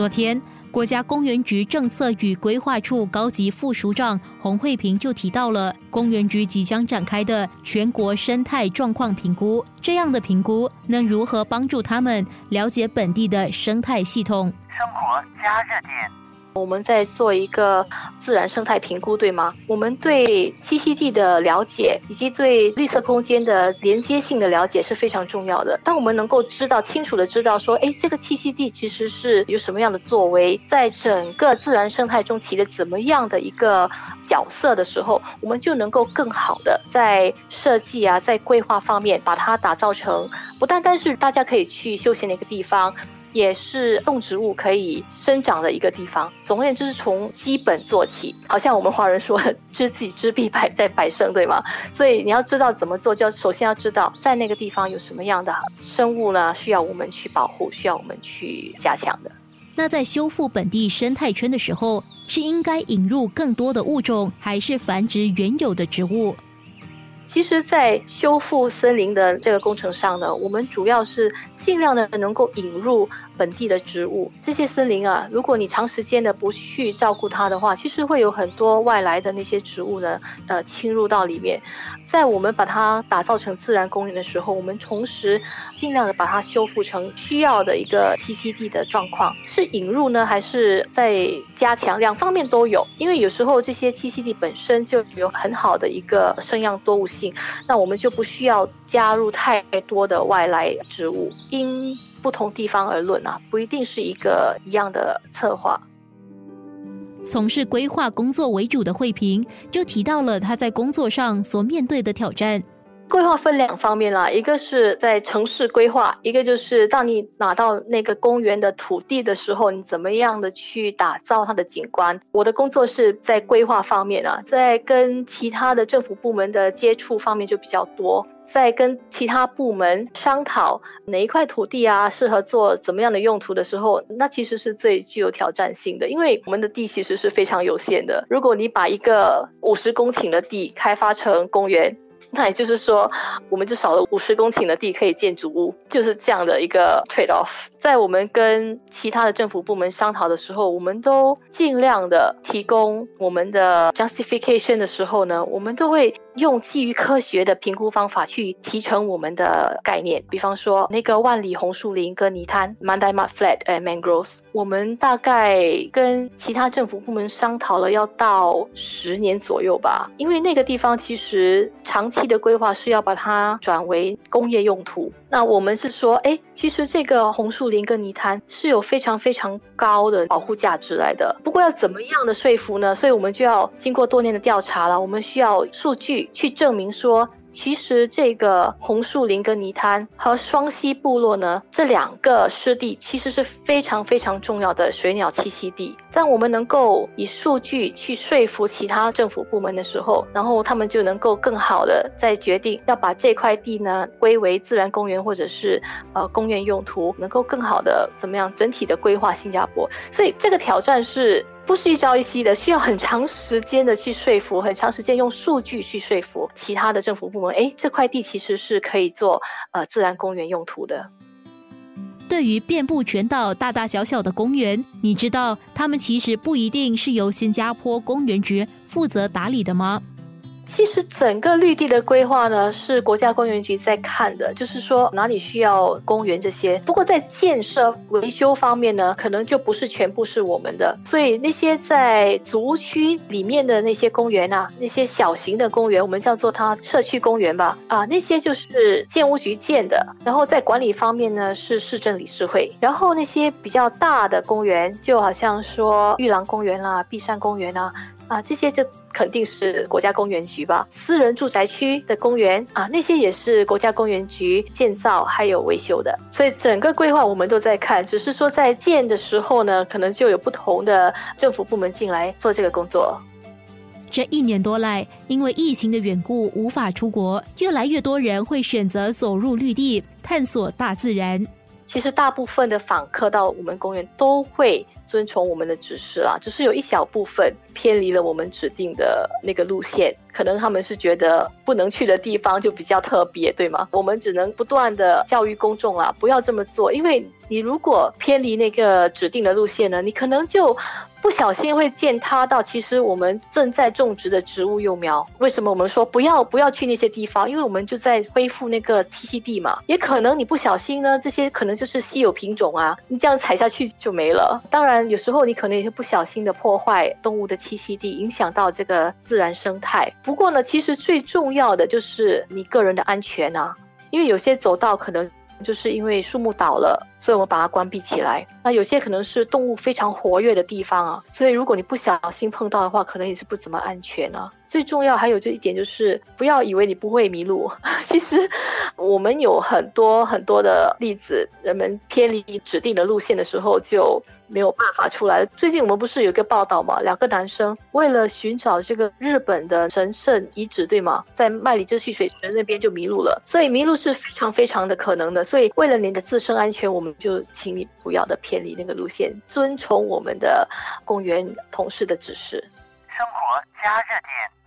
昨天，国家公园局政策与规划处高级副署长洪慧平就提到了公园局即将展开的全国生态状况评估。这样的评估能如何帮助他们了解本地的生态系统？生活加热点。我们在做一个自然生态评估，对吗？我们对栖息地的了解以及对绿色空间的连接性的了解是非常重要的。当我们能够知道清楚的知道说，哎，这个栖息地其实是有什么样的作为，在整个自然生态中起的怎么样的一个角色的时候，我们就能够更好的在设计啊，在规划方面把它打造成不单单是大家可以去休闲的一个地方。也是动植物可以生长的一个地方。总而言之，是从基本做起。好像我们华人说“知己知彼，百战百胜”，对吗？所以你要知道怎么做，就要首先要知道在那个地方有什么样的生物呢？需要我们去保护，需要我们去加强的。那在修复本地生态圈的时候，是应该引入更多的物种，还是繁殖原有的植物？其实，在修复森林的这个工程上呢，我们主要是尽量的能够引入。本地的植物，这些森林啊，如果你长时间的不去照顾它的话，其实会有很多外来的那些植物呢，呃，侵入到里面。在我们把它打造成自然公园的时候，我们同时尽量的把它修复成需要的一个栖息地的状况。是引入呢，还是在加强？两方面都有。因为有时候这些栖息地本身就有很好的一个生养多物性，那我们就不需要加入太多的外来植物。因不同地方而论啊，不一定是一个一样的策划。从事规划工作为主的惠平就提到了他在工作上所面对的挑战。规划分两方面啦，一个是在城市规划，一个就是当你拿到那个公园的土地的时候，你怎么样的去打造它的景观。我的工作是在规划方面啊，在跟其他的政府部门的接触方面就比较多。在跟其他部门商讨哪一块土地啊适合做怎么样的用途的时候，那其实是最具有挑战性的，因为我们的地其实是非常有限的。如果你把一个五十公顷的地开发成公园，那也就是说，我们就少了五十公顷的地可以建筑物，就是这样的一个 trade off。在我们跟其他的政府部门商讨的时候，我们都尽量的提供我们的 justification 的时候呢，我们都会用基于科学的评估方法去提成我们的概念。比方说，那个万里红树林跟泥滩 （Mandai Mud Flat） 哎，mangroves，我们大概跟其他政府部门商讨了要到十年左右吧，因为那个地方其实长期的规划是要把它转为工业用途。那我们是说，哎，其实这个红树林跟泥滩是有非常非常高的保护价值来的。不过要怎么样的说服呢？所以我们就要经过多年的调查了，我们需要数据去证明说。其实这个红树林跟泥滩和双溪部落呢，这两个湿地其实是非常非常重要的水鸟栖息地。在我们能够以数据去说服其他政府部门的时候，然后他们就能够更好的在决定要把这块地呢归为自然公园或者是呃公园用途，能够更好的怎么样整体的规划新加坡。所以这个挑战是。不是一朝一夕的，需要很长时间的去说服，很长时间用数据去说服其他的政府部门。哎，这块地其实是可以做呃自然公园用途的。对于遍布全岛大大小小的公园，你知道他们其实不一定是由新加坡公园局负责打理的吗？其实整个绿地的规划呢，是国家公园局在看的，就是说哪里需要公园这些。不过在建设维修方面呢，可能就不是全部是我们的。所以那些在族区里面的那些公园啊，那些小型的公园，我们叫做它社区公园吧。啊，那些就是建屋局建的。然后在管理方面呢，是市政理事会。然后那些比较大的公园，就好像说玉郎公园啦、碧山公园啊。啊，这些就肯定是国家公园局吧？私人住宅区的公园啊，那些也是国家公园局建造还有维修的。所以整个规划我们都在看，只是说在建的时候呢，可能就有不同的政府部门进来做这个工作。这一年多来，因为疫情的缘故无法出国，越来越多人会选择走入绿地，探索大自然。其实大部分的访客到我们公园都会遵从我们的指示啦，只是有一小部分偏离了我们指定的那个路线，可能他们是觉得不能去的地方就比较特别，对吗？我们只能不断的教育公众啊，不要这么做，因为你如果偏离那个指定的路线呢，你可能就。不小心会践踏到，其实我们正在种植的植物幼苗。为什么我们说不要不要去那些地方？因为我们就在恢复那个栖息地嘛。也可能你不小心呢，这些可能就是稀有品种啊，你这样踩下去就没了。当然，有时候你可能也会不小心的破坏动物的栖息地，影响到这个自然生态。不过呢，其实最重要的就是你个人的安全啊，因为有些走道可能。就是因为树木倒了，所以我们把它关闭起来。那有些可能是动物非常活跃的地方啊，所以如果你不小心碰到的话，可能也是不怎么安全啊。最重要还有这一点就是，不要以为你不会迷路。其实我们有很多很多的例子，人们偏离指定的路线的时候就。没有办法出来。最近我们不是有一个报道吗？两个男生为了寻找这个日本的神圣遗址，对吗？在麦里之蓄水泉那边就迷路了。所以迷路是非常非常的可能的。所以为了您的自身安全，我们就请你不要的偏离那个路线，遵从我们的公园同事的指示。生活加热点。